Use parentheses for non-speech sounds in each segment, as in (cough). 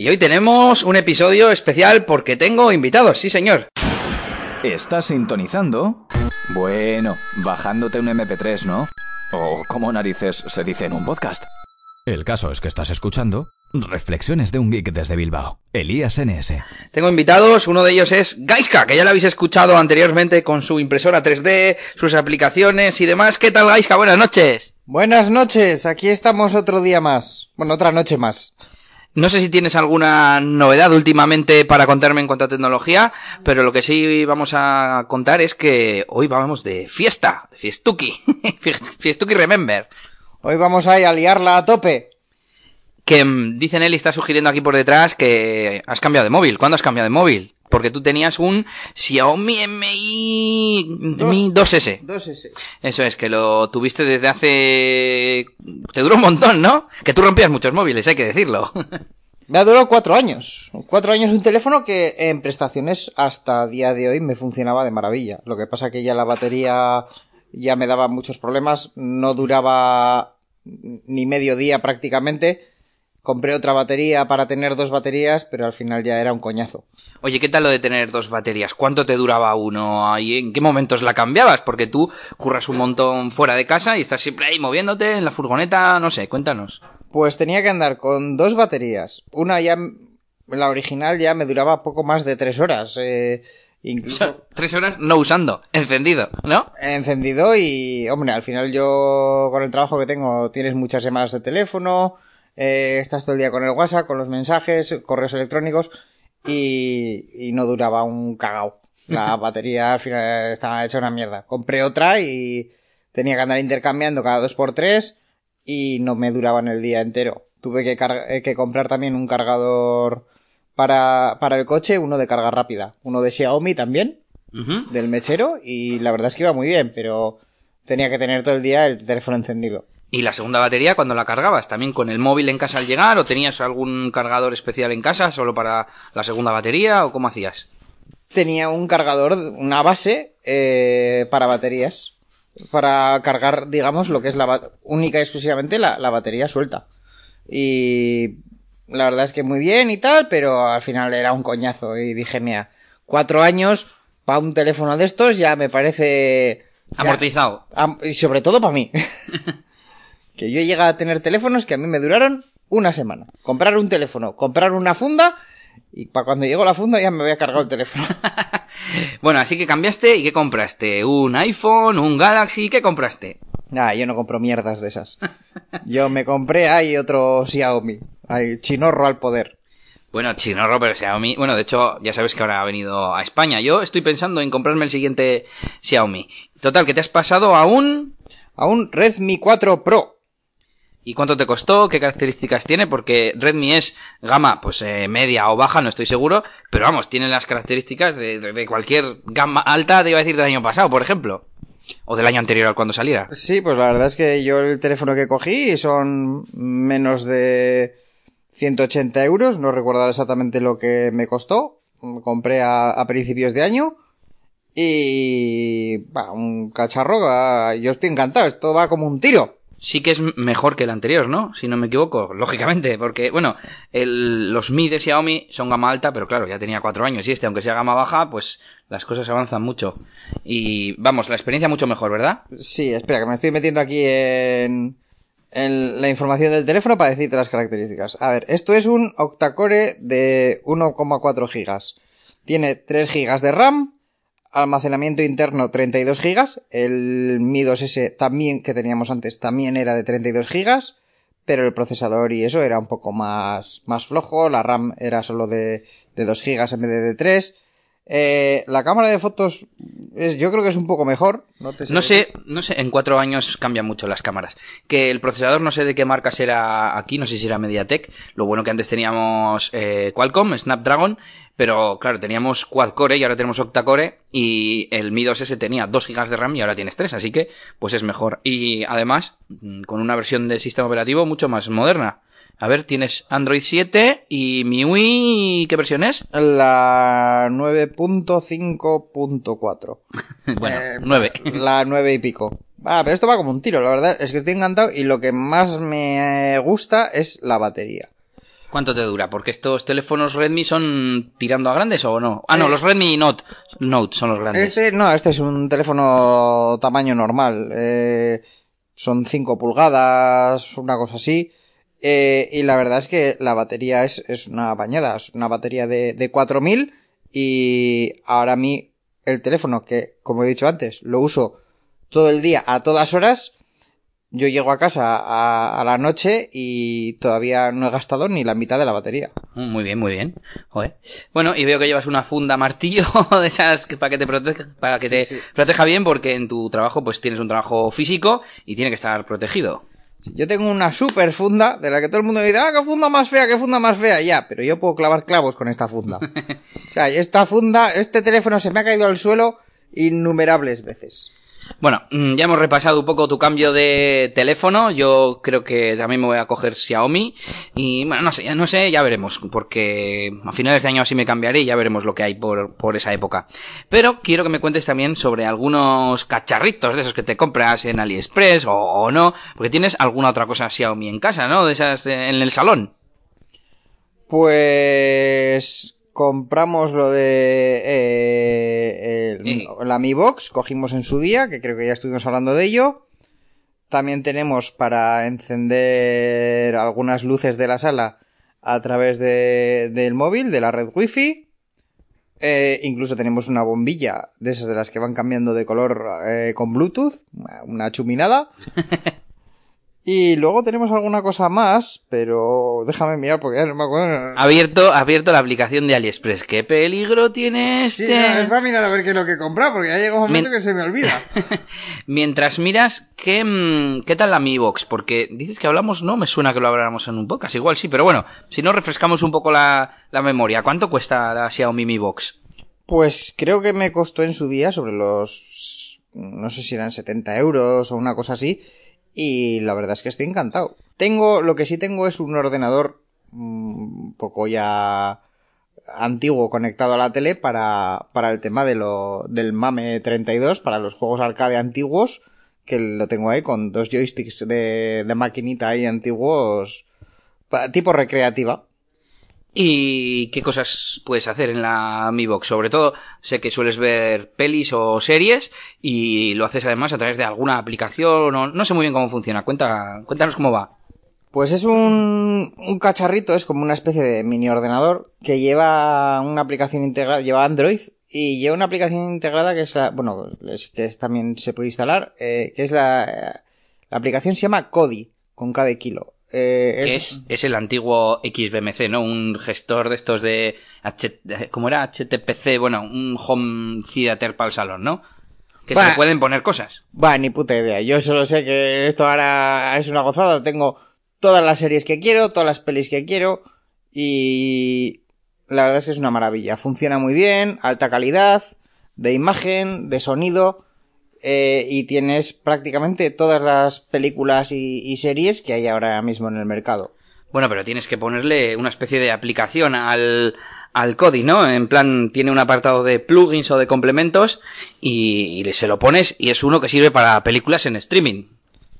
Y hoy tenemos un episodio especial porque tengo invitados, sí señor. ¿Estás sintonizando? Bueno, bajándote un MP3, ¿no? O como narices se dice en un podcast. El caso es que estás escuchando Reflexiones de un geek desde Bilbao. Elías NS. Tengo invitados, uno de ellos es Gaiska, que ya lo habéis escuchado anteriormente con su impresora 3D, sus aplicaciones y demás. ¿Qué tal Gaiska? Buenas noches. Buenas noches, aquí estamos otro día más. Bueno, otra noche más. No sé si tienes alguna novedad últimamente para contarme en cuanto a tecnología, pero lo que sí vamos a contar es que hoy vamos de fiesta, de fiestuki, (laughs) fiestuki remember. Hoy vamos a, liarla a tope. Que mm, dicen él y está sugiriendo aquí por detrás que has cambiado de móvil. ¿Cuándo has cambiado de móvil? Porque tú tenías un Xiaomi Mi, Mi 2S. 2S. Eso es, que lo tuviste desde hace... Te duró un montón, ¿no? Que tú rompías muchos móviles, hay que decirlo. (laughs) Me ha durado cuatro años. Cuatro años un teléfono que en prestaciones hasta día de hoy me funcionaba de maravilla. Lo que pasa que ya la batería ya me daba muchos problemas. No duraba ni medio día prácticamente. Compré otra batería para tener dos baterías, pero al final ya era un coñazo. Oye, ¿qué tal lo de tener dos baterías? ¿Cuánto te duraba uno? ¿Y en qué momentos la cambiabas? Porque tú curras un montón fuera de casa y estás siempre ahí moviéndote en la furgoneta, no sé, cuéntanos. Pues tenía que andar con dos baterías. Una ya, la original ya me duraba poco más de tres horas. Eh, incluso Tres horas no usando, encendido, ¿no? encendido y, hombre, al final yo con el trabajo que tengo tienes muchas llamadas de teléfono, eh, estás todo el día con el WhatsApp, con los mensajes, correos electrónicos y, y no duraba un cagao. La (laughs) batería al final estaba hecha una mierda. Compré otra y tenía que andar intercambiando cada dos por tres y no me duraba en el día entero. Tuve que, eh, que comprar también un cargador para, para el coche, uno de carga rápida, uno de Xiaomi también, del mechero, y la verdad es que iba muy bien, pero tenía que tener todo el día el teléfono encendido. ¿Y la segunda batería cuando la cargabas? ¿También con el móvil en casa al llegar? ¿O tenías algún cargador especial en casa solo para la segunda batería? ¿O cómo hacías? Tenía un cargador, una base eh, para baterías, para cargar, digamos, lo que es la única y exclusivamente la, la batería suelta. Y la verdad es que muy bien y tal, pero al final era un coñazo. Y dije, mira, cuatro años para un teléfono de estos ya me parece... ya- Amortizado. Am- y sobre todo para mí. (laughs) que yo llegué a tener teléfonos que a mí me duraron una semana. Comprar un teléfono, comprar una funda y para cuando llegó la funda ya me había cargado el teléfono. (laughs) Bueno, así que cambiaste y ¿qué compraste? ¿Un iPhone? ¿Un Galaxy? ¿Qué compraste? Nah, yo no compro mierdas de esas. Yo me compré ahí otro Xiaomi. Ahí, chinorro al poder. Bueno, Chinorro, pero Xiaomi. Bueno, de hecho, ya sabes que ahora ha venido a España. Yo estoy pensando en comprarme el siguiente Xiaomi. Total, que te has pasado a un... A un Redmi 4 Pro. ¿Y cuánto te costó? ¿Qué características tiene? Porque Redmi es gama, pues eh, media o baja, no estoy seguro. Pero vamos, tiene las características de, cualquier gama alta, te iba a decir del año pasado, por ejemplo. O del año anterior al cuando saliera. Sí, pues la verdad es que yo el teléfono que cogí son menos de 180 euros. No recuerdo exactamente lo que me costó. Compré a, principios de año. Y... va, un cacharro. Yo estoy encantado. Esto va como un tiro. Sí que es mejor que el anterior, ¿no? Si no me equivoco, lógicamente, porque, bueno, el- los Mi de Xiaomi son gama alta, pero claro, ya tenía cuatro años y este, aunque sea gama baja, pues las cosas avanzan mucho. Y vamos, la experiencia mucho mejor, ¿verdad? Sí, espera, que me estoy metiendo aquí en, en la información del teléfono para decirte las características. A ver, esto es un octacore de 1,4 gigas. Tiene 3 gigas de RAM, almacenamiento interno 32 gigas. El Mi 2S también que teníamos antes también era de 32 gigas, pero el procesador y eso era un poco más, más flojo. La RAM era solo de, de 2 gigas en vez de de 3. Eh, la cámara de fotos es, yo creo que es un poco mejor. No, te No sé, no sé, en cuatro años cambian mucho las cámaras. Que el procesador no sé de qué marca será aquí, no sé si era MediaTek. Lo bueno que antes teníamos eh, Qualcomm, Snapdragon, pero claro, teníamos quad core y ahora tenemos octa core y el Mi 2S tenía 2 GB de RAM y ahora tienes 3, así que pues es mejor. Y además, mm, con una versión del sistema operativo mucho más moderna. A ver, tienes Android 7 y MIUI, ¿qué versión es? La 9.5.4. (laughs) bueno, Eh, 9. La 9 y pico. Ah, pero esto va como un tiro, la verdad es que estoy encantado y lo que más me gusta es la batería. ¿Cuánto te dura? Porque estos teléfonos Redmi son tirando a grandes o no? Ah, no, Eh, los Redmi Note, Note son los grandes. Este, no, este es un teléfono tamaño normal. Eh, son 5 pulgadas, una cosa así. Eh, y la verdad es que la batería es, es una bañada. Es una batería de, de 4000. Y ahora a mí, el teléfono, que como he dicho antes, lo uso todo el día, a todas horas. Yo llego a casa a, a la noche y todavía no he gastado ni la mitad de la batería. Mm, Muy bien, muy bien. Joder. Bueno, y veo que llevas una funda martillo (laughs) de esas que para que te proteja, para que te proteja bien, porque en tu trabajo pues tienes un trabajo físico y tiene que estar protegido. Yo tengo una super funda de la que todo el mundo me dice, ah, qué funda más fea, qué funda más fea. Ya, pero yo puedo clavar clavos con esta funda. (laughs) o sea, esta funda, este teléfono se me ha caído al suelo innumerables veces. Bueno, mm, ya hemos repasado un poco tu cambio de teléfono. Yo creo que también me voy a coger Xiaomi. Y bueno, no sé, no sé, ya veremos. Porque a finales de año así me cambiaré y ya veremos lo que hay por, por esa época. Pero quiero que me cuentes también sobre algunos cacharritos de esos que te compras en AliExpress o, o no. Porque tienes alguna otra cosa Xiaomi en casa, ¿no? De esas eh, en el salón. Pues compramos lo de eh, el- Sí. la Mi Box, cogimos en su día, que creo que ya estuvimos hablando de ello. También tenemos para encender algunas luces de la sala a través de, del móvil, de la red wifi. Eh, incluso tenemos una bombilla de esas de las que van cambiando de color eh, con Bluetooth, una chuminada. (laughs) Y luego tenemos alguna cosa más, pero déjame mirar porque ya no me acuerdo. Abierto, abierto la aplicación de AliExpress. ¿Qué peligro tiene Sí, este? es para mirar a ver qué es lo que he comprado, porque ya llega un momento Men- que se me olvida. (laughs) Mientras miras, ¿qué, mm, ¿qué tal la Mi Box? Porque dices que hablamos, no me suena que lo habláramos en un podcast, igual sí, pero bueno, si no refrescamos un poco la, la memoria, ¿cuánto cuesta la Xiaomi Mi Box? Pues creo que me costó en su día sobre los... no sé si eran 70 euros o una cosa así. Y la verdad es que estoy encantado. Tengo, lo que sí tengo es un ordenador mm, un poco ya antiguo conectado a la tele para, para el tema de lo, del MAME 32, para los juegos arcade antiguos, que lo tengo ahí con dos joysticks de, de maquinita ahí antiguos, tipo recreativa. ¿Y qué cosas puedes hacer en la Mi Box? Sobre todo, sé que sueles ver pelis o series y lo haces además a través de alguna aplicación o no sé muy bien cómo funciona. Cuenta, cuéntanos cómo va. Pues es un, un cacharrito, es como una especie de mini ordenador que lleva una aplicación integrada, lleva Android y lleva una aplicación integrada que es la, bueno, es, que también se puede instalar, eh, que es la, la aplicación se llama Kodi, con K de kilo. Eh, es, es el antiguo XBMC, ¿no? Un gestor de estos de H, ¿cómo era? HTPC, bueno, un home theater para el salón, ¿no? Que se le pueden poner cosas. Va, ni puta idea. Yo solo sé que esto ahora es una gozada. Tengo todas las series que quiero, todas las pelis que quiero. Y la verdad es que es una maravilla. Funciona muy bien, alta calidad, de imagen, de sonido. Eh, y tienes prácticamente todas las películas y, y series que hay ahora mismo en el mercado. Bueno, pero tienes que ponerle una especie de aplicación al, al Kodi, ¿no? En plan, tiene un apartado de plugins o de complementos y, y se lo pones y es uno que sirve para películas en streaming.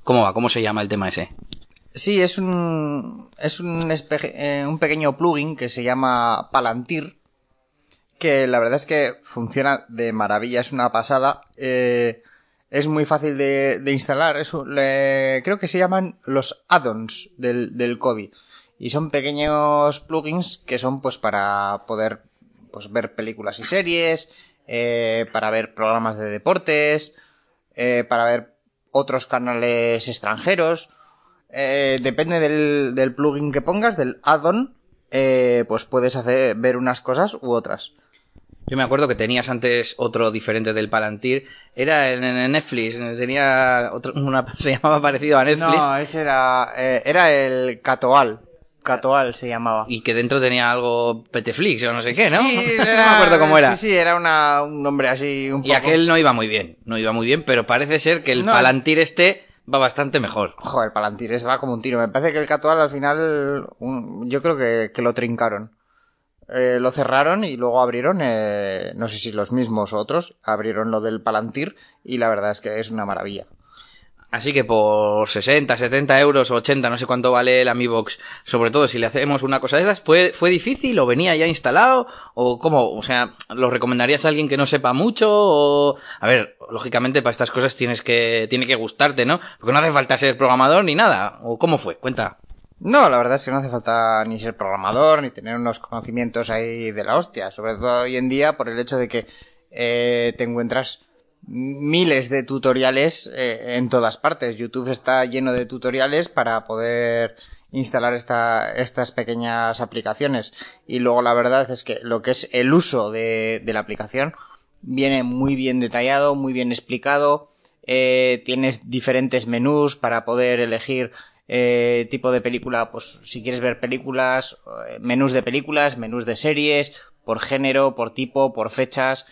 ¿Cómo va? ¿Cómo se llama el tema ese? Sí, es un, es un, espe- eh, un pequeño plugin que se llama Palantir, que la verdad es que funciona de maravilla, es una pasada, eh, es muy fácil de, de instalar, es creo que se llaman los add-ons del, del Kodi, y son pequeños plugins que son pues para poder pues ver películas y series, eh, para ver programas de deportes, eh, para ver otros canales extranjeros, eh, depende del, del plugin que pongas, del add-on, eh, pues puedes hacer ver unas cosas u otras. Yo me acuerdo que tenías antes otro diferente del Palantir. Era en, en Netflix. Tenía otro, (laughs) una, se llamaba parecido a Netflix. No, ese era, eh, era el Catoal. Catoal se llamaba. Y que dentro tenía algo Peteflix o no sé qué, ¿no? Sí, (laughs) no me acuerdo cómo era. Sí, sí, era una, un nombre así un poco... Y aquel no iba muy bien. No iba muy bien, pero parece ser que el No, Palantir este va bastante mejor. Joder, Palantir, va como un tiro. Me parece que el Catoal al final, un- yo creo que, que lo trincaron. Eh, lo cerraron y luego abrieron, eh, no sé si los mismos otros, abrieron lo del Palantir y la verdad es que es una maravilla. Así que por 60, 70 euros, 80, no sé cuánto vale el AmiBox, sobre todo si le hacemos una cosa de esas, ¿fue, fue difícil o venía ya instalado? ¿O cómo? O sea, ¿lo recomendarías a alguien que no sepa mucho? O... A ver, lógicamente para estas cosas tienes que, tiene que gustarte, ¿no? Porque no hace falta ser programador ni nada. ¿O cómo fue? Cuenta. No, la verdad es que no hace falta ni ser programador, ni tener unos conocimientos ahí de la hostia. Sobre todo hoy en día por el hecho de que eh, te encuentras miles de tutoriales eh, en todas partes. YouTube está lleno de tutoriales para poder instalar esta, estas pequeñas aplicaciones. Y luego la verdad es que lo que es el uso de, de la aplicación viene muy bien detallado, muy bien explicado. Eh, tienes diferentes menús para poder elegir eh, tipo de película, pues si quieres ver películas, eh, menús de películas, menús de series, por género, por tipo, por fechas.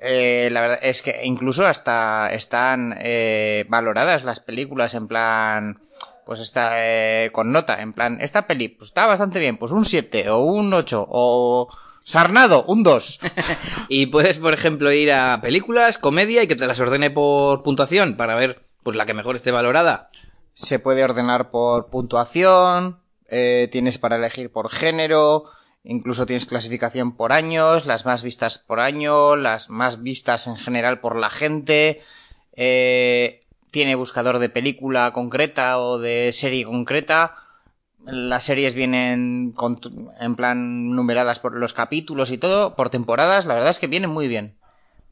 Eh, la verdad es que incluso hasta están eh, valoradas las películas en plan, pues está eh, con nota, en plan, esta peli pues está bastante bien, pues un 7 o un 8 o Sarnado, un 2. (laughs) Y puedes, por ejemplo, ir a películas, comedia y que te las ordene por puntuación para ver pues la que mejor esté valorada. Se puede ordenar por puntuación, eh, tienes para elegir por género, incluso tienes clasificación por años, las más vistas por año, las más vistas en general por la gente, eh, tiene buscador de película concreta o de serie concreta, las series vienen con en plan numeradas por los capítulos y todo, por temporadas, la verdad es que vienen muy bien.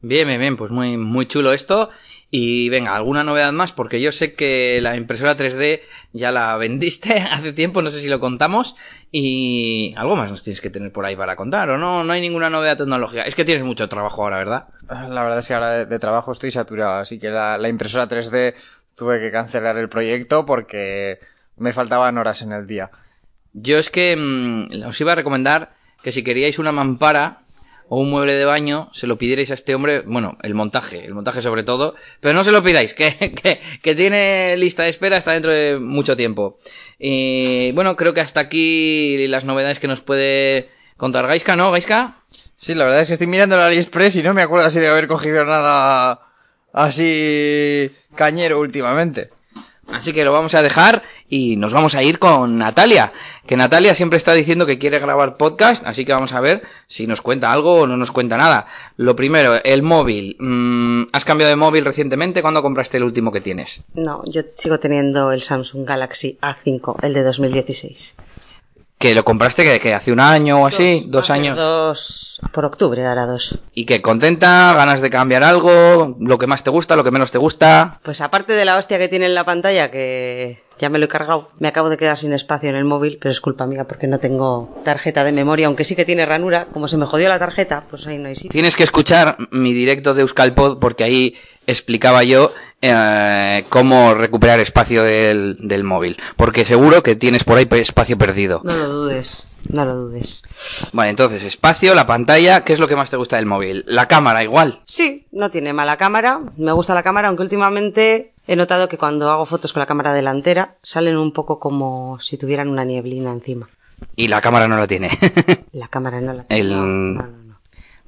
Bien, bien, bien, pues muy, muy chulo esto. Y venga, alguna novedad más, porque yo sé que la impresora 3D ya la vendiste (laughs) hace tiempo, no sé si lo contamos. Y algo más nos tienes que tener por ahí para contar, ¿o no? No hay ninguna novedad tecnológica. Es que tienes mucho trabajo ahora, ¿verdad? La verdad es que ahora de, de trabajo estoy saturado, así que la, la impresora 3D tuve que cancelar el proyecto porque me faltaban horas en el día. Yo es que mm, os iba a recomendar que si queríais una mampara o un mueble de baño, se lo pidierais a este hombre, bueno, el montaje, el montaje sobre todo, pero no se lo pidáis, (laughs) que, que, que tiene lista de espera hasta dentro de mucho tiempo. Y bueno, creo que hasta aquí las novedades que nos puede contar Gaiska, ¿no, Gaiska? Sí, la verdad es que estoy mirando el AliExpress y no me acuerdo así de haber cogido nada así cañero últimamente. Así que lo vamos a dejar y nos vamos a ir con Natalia. Que Natalia siempre está diciendo que quiere grabar podcast, así que vamos a ver si nos cuenta algo o no nos cuenta nada. Lo primero, el móvil. Mm, ¿Has cambiado de móvil recientemente? ¿Cuándo compraste el último que tienes? No, yo sigo teniendo el Samsung Galaxy A5, el de 2016. Que lo compraste que, que hace un año o así, dos, años. Dos, por octubre, ahora dos. Y que contenta, ganas de cambiar algo, lo que más te gusta, lo que menos te gusta. Pues aparte de la hostia que tiene en la pantalla, que ya me lo he cargado, me acabo de quedar sin espacio en el móvil, pero es culpa mía porque no tengo tarjeta de memoria, aunque sí que tiene ranura. Como se me jodió la tarjeta, pues ahí no hay sitio. Tienes que escuchar mi directo de Euskalpod porque ahí explicaba yo eh, cómo recuperar espacio del, del móvil. Porque seguro que tienes por ahí espacio perdido. No lo dudes, no lo dudes. Vale, entonces, espacio, la pantalla, ¿qué es lo que más te gusta del móvil? La cámara, igual. Sí, no tiene mala cámara, me gusta la cámara, aunque últimamente he notado que cuando hago fotos con la cámara delantera salen un poco como si tuvieran una nieblina encima. Y la cámara no lo tiene. (laughs) La cámara no la El- no, no, no.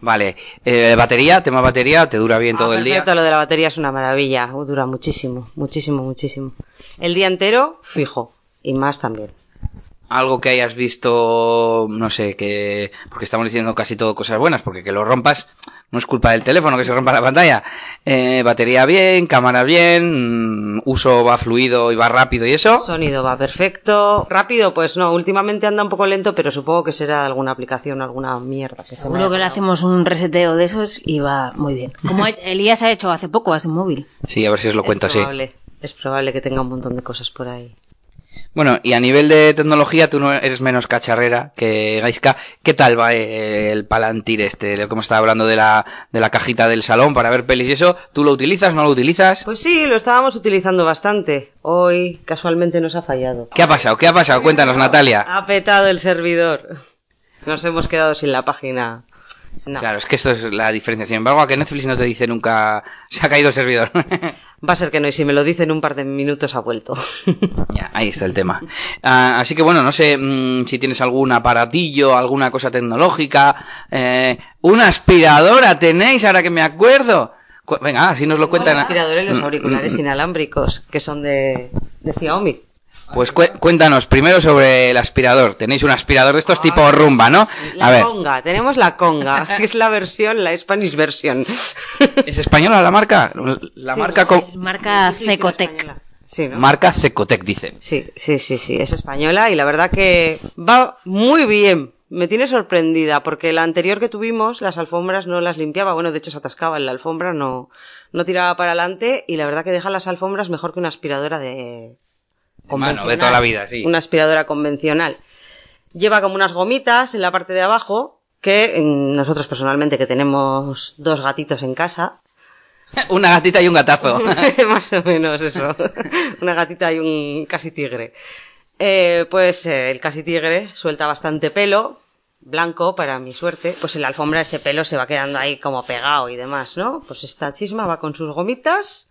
Vale, eh, batería, tema batería, te dura bien todo Ah, el día. lo de la batería es una maravilla, dura muchísimo, muchísimo, muchísimo. El día entero, fijo, y más también. Algo que hayas visto, no sé, que... Porque estamos diciendo casi todo cosas buenas, porque que lo rompas no es culpa del teléfono que se rompa la pantalla. Eh, batería bien, cámara bien, mm, uso va fluido y va rápido y eso. Sonido va perfecto. Rápido, pues no, últimamente anda un poco lento, pero supongo que será de alguna aplicación, alguna mierda que se me Seguro haya que le hacemos un reseteo de esos y va muy bien. Como ha- (laughs) Elías ha hecho hace poco a su móvil. Sí, a ver si os lo cuento es así. probable, Es probable que tenga un montón de cosas por ahí. Bueno, y a nivel de tecnología, tú no eres menos cacharrera que Gaiska. ¿Qué tal va eh, el Palantir este? Lo que hemos estado hablando de la, de la cajita del salón para ver pelis y eso. ¿Tú lo utilizas, no lo utilizas? Pues sí, lo estábamos utilizando bastante. Hoy casualmente nos ha fallado. ¿Qué ha pasado? ¿Qué ha pasado? Cuéntanos, Natalia. Ha petado el servidor. Nos hemos quedado sin la página. No. Claro, es que esto es la diferencia. Sin embargo, a que Netflix no te dice nunca (laughs) se ha caído el servidor. Va a ser que no, y si me lo dice en un par de minutos ha vuelto. (laughs) ya, ahí está el tema. Ah, así que bueno, no sé mm, si tienes algún aparatillo, alguna cosa tecnológica. Eh, una aspiradora tenéis, ahora que me acuerdo. Cu- Venga, si nos lo cuentan. Los aspiradores, los Mm, auriculares mm, inalámbricos, que son de, de Xiaomi. Pues cu- cuéntanos primero sobre el aspirador. Tenéis un aspirador de estos tipo rumba, ¿no? La A ver, conga, tenemos la conga, que es la versión, la Spanish version. (laughs) ¿es española la marca? La marca con... Es marca Cecotec. Sí, ¿no? Marca Cecotec, dicen. Sí, sí, sí, sí, es española y la verdad que va muy bien. Me tiene sorprendida porque la anterior que tuvimos, las alfombras no las limpiaba. Bueno, de hecho se atascaba en la alfombra, no, no tiraba para adelante y la verdad que deja las alfombras mejor que una aspiradora de... Mano, de toda la vida, sí. Una aspiradora convencional. Lleva como unas gomitas en la parte de abajo que nosotros personalmente que tenemos dos gatitos en casa, (laughs) Una gatita y un gatazo. (laughs) Más o menos eso. (laughs) Una gatita y un casi tigre. Eh, pues eh, el casi tigre suelta bastante pelo, blanco para mi suerte. Pues en la alfombra ese pelo se va quedando ahí como pegado y demás, ¿no? Pues esta chisma va con sus gomitas,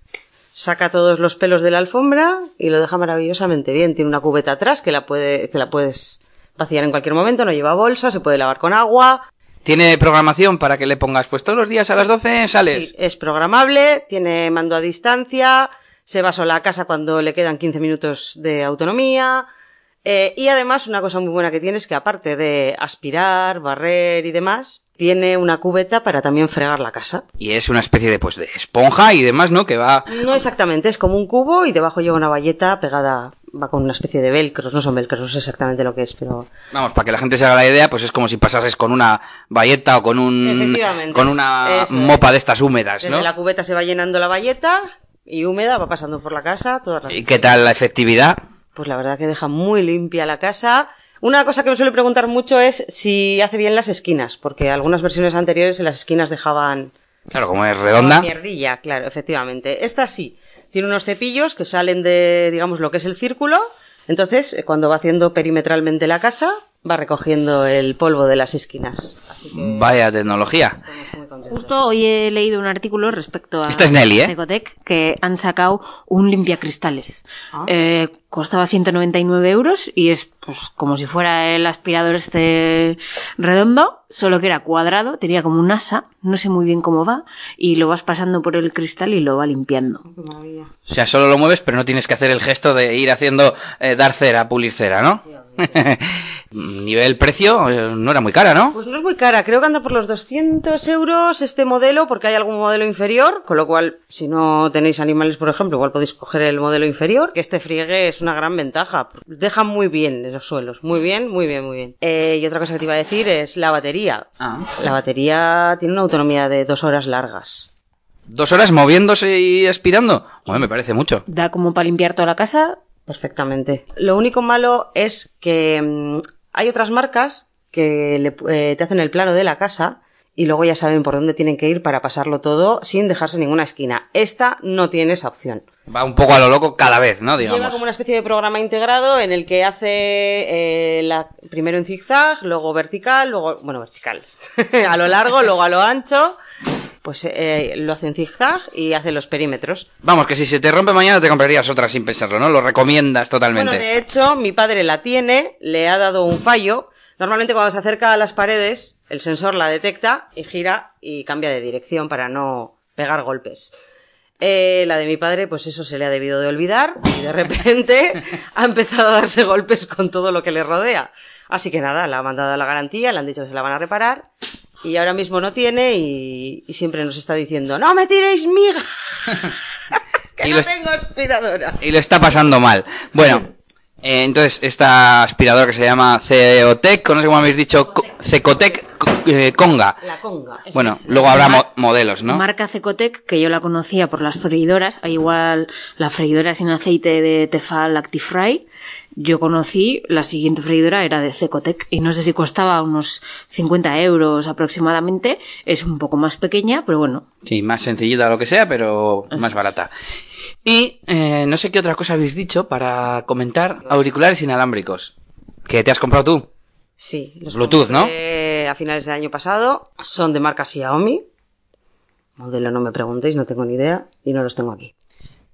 saca todos los pelos de la alfombra y lo deja maravillosamente bien. Tiene una cubeta atrás que la, puede, que la puedes vaciar en cualquier momento, no lleva bolsa, se puede lavar con agua, Tiene programación para que le pongas, pues todos los días a las 12 sales. Sí, es programable, tiene mando a distancia, se va sola a casa cuando le quedan 15 minutos de autonomía. eh, y además, una cosa muy buena que tiene es que aparte de aspirar, barrer y demás, tiene una cubeta para también fregar la casa. Y es una especie de, pues, de esponja y demás, ¿no? Que va... No exactamente, es como un cubo y debajo lleva una valleta pegada, va con una especie de velcros, no son velcros, no sé exactamente lo que es, pero Vamos, para que la gente se haga la idea, pues es como si pasases con una bayeta o con un... Con una Eso mopa de estas húmedas, desde ¿no? la cubeta se va llenando la valleta y húmeda, va pasando por la casa, todas las ¿Y qué tal la efectividad? Pues la verdad que deja muy limpia la casa. Una cosa que me suele preguntar mucho es si hace bien las esquinas, porque algunas versiones anteriores en las esquinas dejaban Claro, como es redonda. mierdilla, claro, efectivamente. Esta sí, tiene unos cepillos que salen de, digamos, lo que es el círculo. Entonces, eh, cuando va haciendo perimetralmente la casa, va recogiendo el polvo de las esquinas. Así que Vaya tecnología. Justo hoy he leído un artículo respecto a Esta es Nelly, ¿eh? Ecotec que han sacado un limpiacristales. Ah. Eh, costaba 199 euros y es pues como si fuera el aspirador este redondo, solo que era cuadrado, tenía como un asa, no sé muy bien cómo va, y lo vas pasando por el cristal y lo va limpiando. Qué. O sea, solo lo mueves, pero no tienes que hacer el gesto de ir haciendo eh, dar cera, pulir cera, ¿no? (laughs) Nivel precio, eh, no era muy cara, ¿no? Pues no es muy cara, creo que anda por los 200 euros este modelo, porque hay algún modelo inferior, con lo cual, si no tenéis animales, por ejemplo, igual podéis coger el modelo inferior, que este friegue es una gran ventaja. Deja muy bien los suelos, muy bien, muy bien, muy bien. Eh, y otra cosa que te iba a decir es la batería. Ah. La batería tiene una autonomía de dos horas largas. Dos horas moviéndose y aspirando. Bueno, me parece mucho. Da como para limpiar toda la casa. Perfectamente. Lo único malo es que mm, hay otras marcas que le eh, te hacen el plano de la casa y luego ya saben por dónde tienen que ir para pasarlo todo sin dejarse ninguna esquina. Esta no tiene esa opción. Va un poco a lo loco cada vez, ¿no? Lleva Digamos. como una especie de programa integrado en el que hace eh, la, primero en zigzag, luego vertical, luego, bueno, vertical, (laughs) a lo largo, luego a lo ancho, pues eh, lo hace en zigzag y hace los perímetros. Vamos, que si se te rompe mañana te comprarías otra sin pensarlo, ¿no? Lo recomiendas totalmente. Bueno, de hecho, mi padre la tiene, le ha dado un fallo. Normalmente cuando se acerca a las paredes, el sensor la detecta y gira y cambia de dirección para no pegar golpes. Eh, la de mi padre, pues eso se le ha debido de olvidar y de repente (laughs) ha empezado a darse golpes con todo lo que le rodea. Así que nada, la ha mandado a la garantía, le han dicho que se la van a reparar y ahora mismo no tiene y, y siempre nos está diciendo, no me tiréis miga, (laughs) que Y no lo tengo aspiradora. Y lo está pasando mal. Bueno, eh, entonces, esta aspiradora que se llama Ceotec, no sé cómo habéis dicho, co- Cecotec eh, Conga. La conga. Bueno, es- luego habrá mo- modelos, ¿no? Marca Cecotec, que yo la conocía por las freidoras, a igual la freidora sin aceite de Tefal Actifry. Yo conocí, la siguiente freidora era de Cecotec y no sé si costaba unos 50 euros aproximadamente. Es un poco más pequeña, pero bueno, Sí, más sencillita lo que sea, pero más barata. Y eh, no sé qué otra cosa habéis dicho para comentar auriculares inalámbricos. ¿Que te has comprado tú? Sí, los Bluetooth, ¿no? A finales del año pasado. Son de marca Xiaomi. Modelo no me preguntéis, no tengo ni idea. Y no los tengo aquí.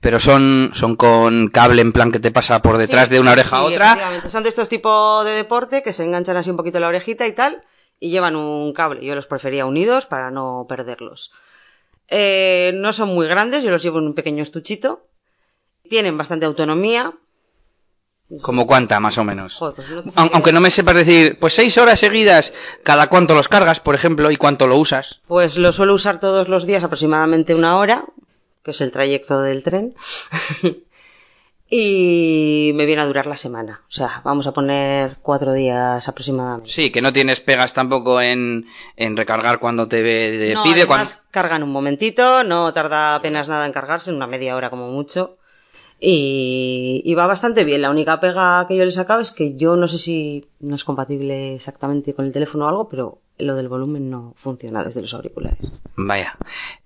Pero son, son con cable en plan que te pasa por detrás Sí, de una sí, oreja a otra. Son de estos tipos de deporte que se enganchan así un poquito la orejita y tal. Y llevan un cable. Yo los prefería unidos para no perderlos. Eh, no son muy grandes, yo los llevo en un pequeño estuchito. Tienen bastante autonomía. ¿Como cuánta, más o menos? Joder, pues no Aunque no me sepas decir, pues seis horas seguidas, cada cuánto los cargas, por ejemplo, y cuánto lo usas. Pues lo suelo usar todos los días aproximadamente una hora, que es el trayecto del tren. (laughs) y me viene a durar la semana. O sea, vamos a poner cuatro días aproximadamente. Sí, que no tienes pegas tampoco en, en recargar cuando te ve- No, pide. cuan- además, cargan un momentito, no tarda apenas nada en cargarse, en una media hora como mucho. Y, y va bastante bien. La única pega que yo le sacaba es que yo no sé si no es compatible exactamente con el teléfono o algo, pero lo del volumen no funciona desde los auriculares. Vaya.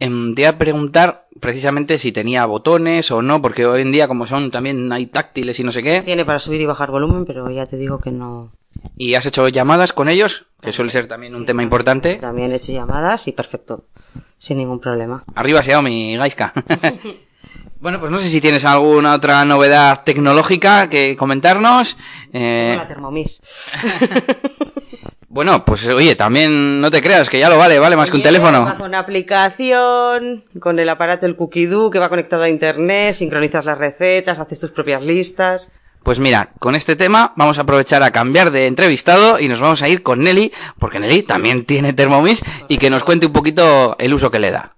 Em, te iba a preguntar precisamente si tenía botones o no, porque hoy en día, como son también hay táctiles y no sé qué. Tiene para subir y bajar volumen, pero ya te digo que no. ¿Y has hecho llamadas con ellos? Que suele ser también un tema importante. También he hecho llamadas y perfecto, sin ningún problema. Arriba Xiaomi, Gaiska. (laughs) bueno, pues no sé si tienes alguna otra novedad tecnológica que comentarnos. Eh, la Thermomix. (laughs) bueno, pues oye, también no te creas que ya lo vale, vale más que un teléfono. Con aplicación, con el aparato el Cookidoo que va conectado a internet, sincronizas las recetas, haces tus propias listas. Pues mira, con este tema vamos a aprovechar a cambiar de entrevistado y nos vamos a ir con Nelly, porque Nelly también tiene Thermomix y que nos cuente un poquito el uso que le da.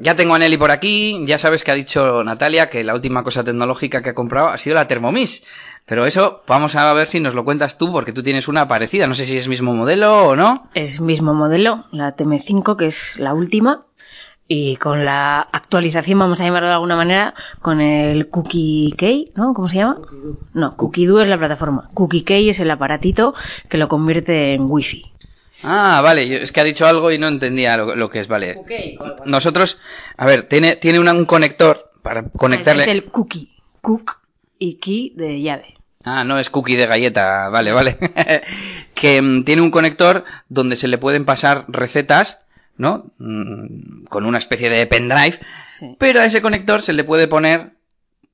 Ya tengo a Nelly por aquí, ya sabes que ha dicho Natalia que la última cosa tecnológica que ha comprado ha sido la Thermomix. Pero eso vamos a ver si nos lo cuentas tú, porque tú tienes una parecida, no sé si es mismo modelo o no. es mismo modelo, la TM5, que es la última. Y con la actualización, vamos a llamarlo de alguna manera, con el Cookie Key, ¿no? ¿Cómo se llama? No, Cookidoo es la plataforma. Cookie Key es el aparatito que lo convierte en Wi-Fi. Ah, vale, yo- es que ha dicho algo y no entendía lo, lo que es, vale. Nosotros, a ver, tiene, tiene un conector para conectarle... Es el Cookie. Cook y Key de llave. Ah, no es cookie de galleta, vale, vale. (laughs) que mm, tiene un conector donde se le pueden pasar recetas, ¿no? Mm, Con una especie de pendrive. Sí. Pero a ese conector se le puede poner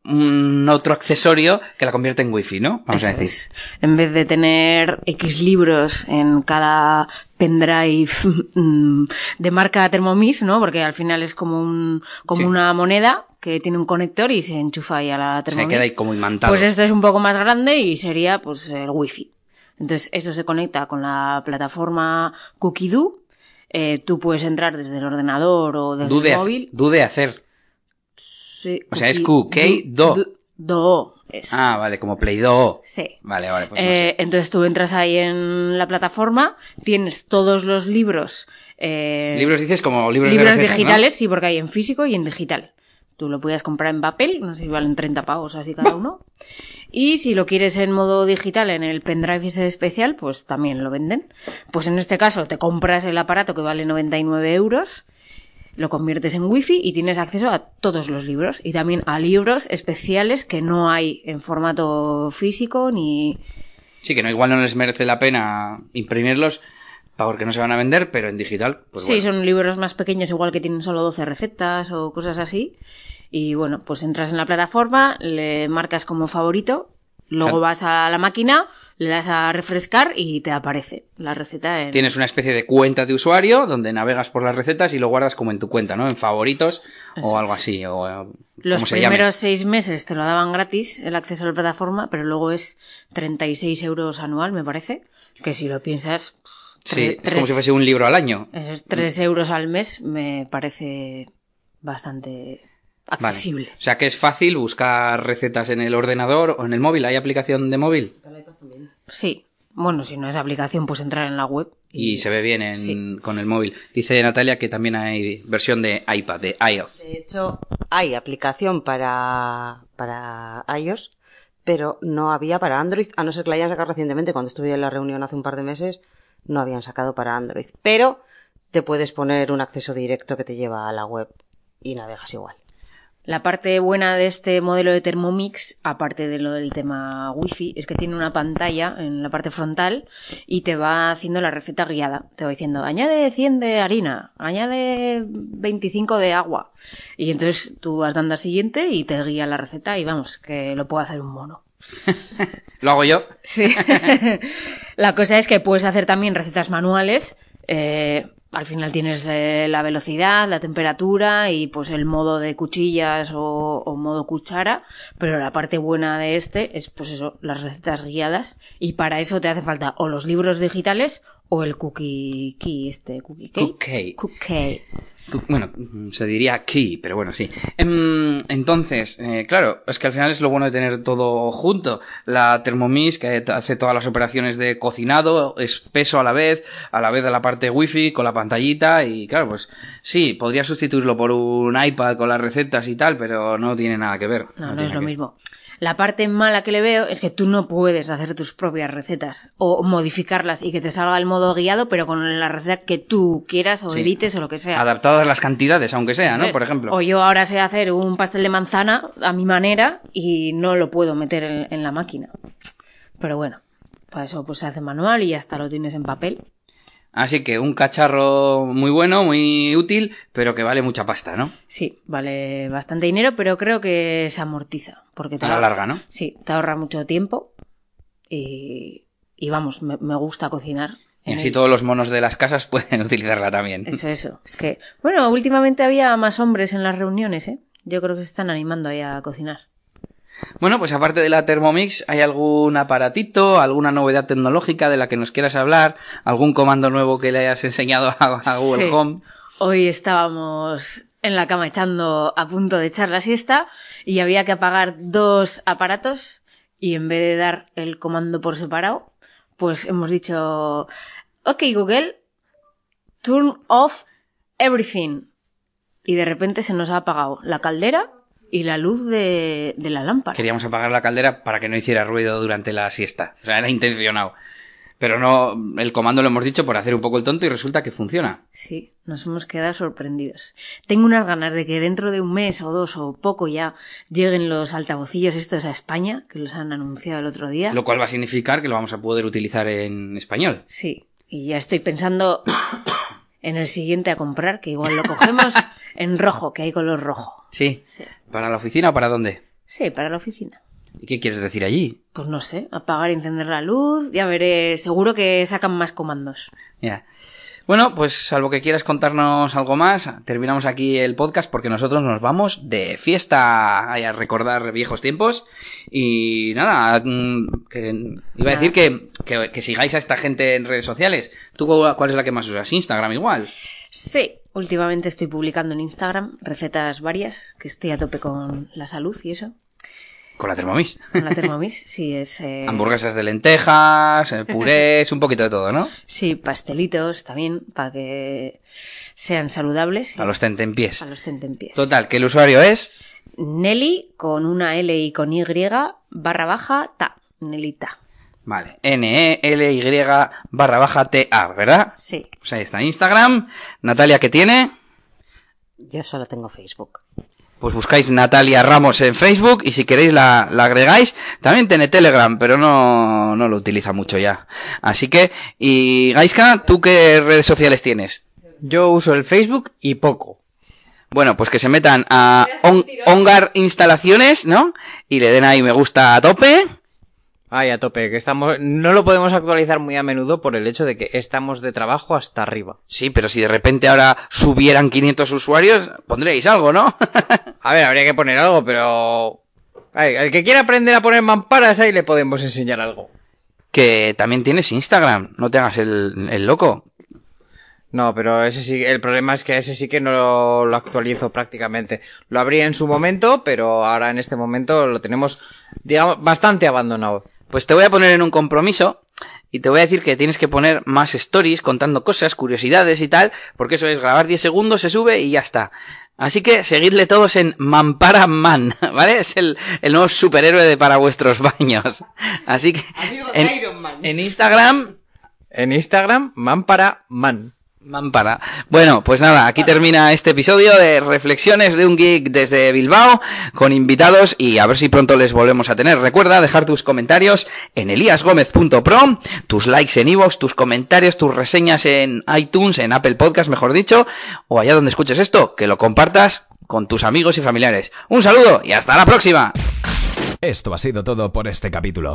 un otro accesorio que la convierte en wifi, ¿no? Vamos a Eso decir. es. En vez de tener X libros en cada pendrive (laughs) mm, de marca Thermomix, ¿no? Porque al final es como un, como Sí. una moneda que tiene un conector y se enchufa ahí a la Se Thermomix. queda ahí como imantado. Pues este es un poco más grande y sería pues el wifi. Entonces esto se conecta con la plataforma Cookidoo. Eh, tú puedes entrar desde el ordenador o desde Dude, el móvil. dude hacer. Sí, O sea, es QK-Do. Du- Do. es. Ah, vale, como Play Doh. Sí. Vale, vale, pues no Eh. Entonces tú entras ahí en la plataforma, tienes todos los libros. eh, Libros dices como libros, de libros digitales, sí, porque hay en físico y en digital. Tú lo puedes comprar en papel, no sé si valen 30 pavos así cada uno. Y si lo quieres en modo digital, en el pendrive ese especial, pues también lo venden. Pues en este caso te compras el aparato que vale 99 euros, lo conviertes en wifi y tienes acceso a todos los libros y también a libros especiales que no hay en formato físico ni... Sí, que no, igual no les merece la pena imprimirlos porque no se van a vender, pero en digital, pues sí, bueno. son libros más pequeños, igual que tienen solo 12 recetas o cosas así. Y bueno, pues entras en la plataforma, le marcas como favorito, luego Claro. vas a la máquina, le das a refrescar y te aparece la receta en... Tienes una especie de cuenta de usuario donde navegas por las recetas y lo guardas como en tu cuenta, ¿no? En favoritos o algo así. O, Los se primeros seis meses te lo daban gratis el acceso a la plataforma, pero luego es 36 euros anual, me parece. Que si lo piensas... Sí, es como si fuese un libro al año. Esos 3 euros al mes me parece bastante Vale. accesible. O sea que es fácil buscar recetas en el ordenador o en el móvil. ¿Hay aplicación de móvil? Sí, Bueno, si no es aplicación, pues entrar en la web. Y se ve bien en- Sí. con el móvil. Dice Natalia que también hay versión de iPad, de iOS. De hecho, hay aplicación para, para iOS, pero no había para Android, a no ser que la hayan sacado recientemente. Cuando estuve en la reunión hace un par de meses, no habían sacado para Android. Pero te puedes poner un acceso directo que te lleva a la web y navegas igual. La parte buena de este modelo de Thermomix, aparte de lo del tema wifi, es que tiene una pantalla en la parte frontal y te va haciendo la receta guiada. Te va diciendo, añade 100 de harina, añade 25 de agua. Y entonces tú vas dando al siguiente y te guía la receta y vamos, que lo puede hacer un mono. (laughs) Lo hago yo. Sí. (laughs) la cosa es que puedes hacer también recetas manuales. eh, al final tienes eh, la velocidad, la temperatura y pues el modo de cuchillas o, o modo cuchara. Pero la parte buena de este es pues eso, las recetas guiadas. Y para eso te hace falta o los libros digitales o el cookie key, este cookie key. Cookie. Cookie. Bueno, se diría key, pero bueno, sí. Em, entonces, eh, claro, es que al final es lo bueno de tener todo junto. La Thermomix, que hace todas las operaciones de cocinado, espeso a la vez, a la vez de la parte wifi, con la pantallita, y claro, pues sí, podría sustituirlo por un iPad con las recetas y tal, pero no tiene nada que ver. No, es lo que- mismo. La parte mala que le veo es que tú no puedes hacer tus propias recetas o modificarlas y que te salga el modo guiado, pero con la receta que tú quieras o Sí. edites o lo que sea. Adaptadas las cantidades, aunque sea, ¿no? Por ejemplo. O yo ahora sé hacer un pastel de manzana a mi manera y no lo puedo meter en, en la máquina. Pero bueno, para eso pues se hace manual y ya está, lo tienes en papel. Así que un cacharro muy bueno, muy útil, pero que vale mucha pasta, ¿no? Sí, vale bastante dinero, pero creo que se amortiza. Porque te A la ahorra- larga, ¿no? Sí, te ahorra mucho tiempo y, y vamos, me, me gusta cocinar. Y así el- todos los monos de las casas (laughs) pueden utilizarla también. Eso, eso. Que, bueno, últimamente había más hombres en las reuniones, ¿eh? Yo creo que se están animando ahí a cocinar. Bueno, pues aparte de la Thermomix, ¿hay algún aparatito, alguna novedad tecnológica de la que nos quieras hablar? ¿Algún comando nuevo que le hayas enseñado a, a Google Sí. Home? Hoy estábamos en la cama echando a punto de echar la siesta y había que apagar dos aparatos y en vez de dar el comando por separado, pues hemos dicho, ok Google, turn off everything. Y de repente se nos ha apagado la caldera y la luz de, de la lámpara. Queríamos apagar la caldera para que no hiciera ruido durante la siesta. O sea, era intencionado. Pero no, el comando lo hemos dicho por hacer un poco el tonto y resulta que funciona. Sí, nos hemos quedado sorprendidos. Tengo unas ganas de que dentro de un mes o dos o poco ya lleguen los altavocillos estos a España, que los han anunciado el otro día. Lo cual va a significar que lo vamos a poder utilizar en español. Sí, y ya estoy pensando en el siguiente a comprar, que igual lo cogemos (laughs) en rojo, que hay color rojo. Sí. Sí. ¿Para la oficina o para dónde? Sí, para la oficina. ¿Y qué quieres decir allí? Pues no sé, apagar y encender la luz, ya veré, seguro que sacan más comandos. Ya. Bueno, pues salvo que quieras contarnos algo más, terminamos aquí el podcast porque nosotros nos vamos de fiesta a recordar viejos tiempos. Y nada, mm, que- iba a decir que, que, que sigáis a esta gente en redes sociales. ¿Tú cuál es la que más usas? Instagram igual. Sí, últimamente estoy publicando en Instagram recetas varias, que estoy a tope con la salud y eso. Con la Thermomix. Con la Thermomix, (laughs) sí, es... eh, Hamburguesas de lentejas, eh, purés, un poquito de todo, ¿no? Sí, pastelitos también, para que sean saludables. A los tentempiés. a los tentempiés. Total, que el usuario es... Nelly con una L y con Y barra baja ta. Nelita. Vale, N-E-L-Y barra baja T-A, ¿verdad? Sí. Pues ahí está Instagram. Natalia, ¿qué tiene? Yo solo tengo Facebook. Pues buscáis Natalia Ramos en Facebook y si queréis la, la agregáis. También tiene Telegram, pero no, no lo utiliza mucho ya. Así que, y Gaiska, ¿tú qué redes sociales tienes? Yo uso el Facebook y poco. Bueno, pues que se metan a On- Ongar Instalaciones, ¿no? Y le den ahí me gusta a tope. Ay, a tope, que estamos, no lo podemos actualizar muy a menudo por el hecho de que estamos de trabajo hasta arriba. Sí, pero si de repente ahora subieran 500 usuarios, pondréis algo, ¿no? (laughs) A ver, habría que poner algo, pero... Ay, el que quiera aprender a poner mamparas, ahí le podemos enseñar algo. que también tienes Instagram, no te hagas el, el loco. No, pero ese sí, el problema es que ese sí que no lo, lo actualizo prácticamente. Lo abrí en su momento, pero ahora en este momento lo tenemos, digamos, bastante abandonado. Pues te voy a poner en un compromiso y te voy a decir que tienes que poner más stories contando cosas, curiosidades y tal, porque eso es grabar 10 segundos, se sube y ya está. Así que seguidle todos en Mampara Man, (laughs) ¿vale? Es el, el nuevo superhéroe de para vuestros baños. Así que en, en Instagram En Instagram, man para man. Mampara. Bueno, pues nada, aquí termina este episodio de Reflexiones de un Geek desde Bilbao con invitados y a ver si pronto les volvemos a tener. Recuerda dejar tus comentarios en eliasgomez.pro, tus likes en iVoox, tus comentarios, tus reseñas en iTunes, en Apple Podcast, mejor dicho, o allá donde escuches esto, que lo compartas con tus amigos y familiares. Un saludo y hasta la próxima. Esto ha sido todo por este capítulo.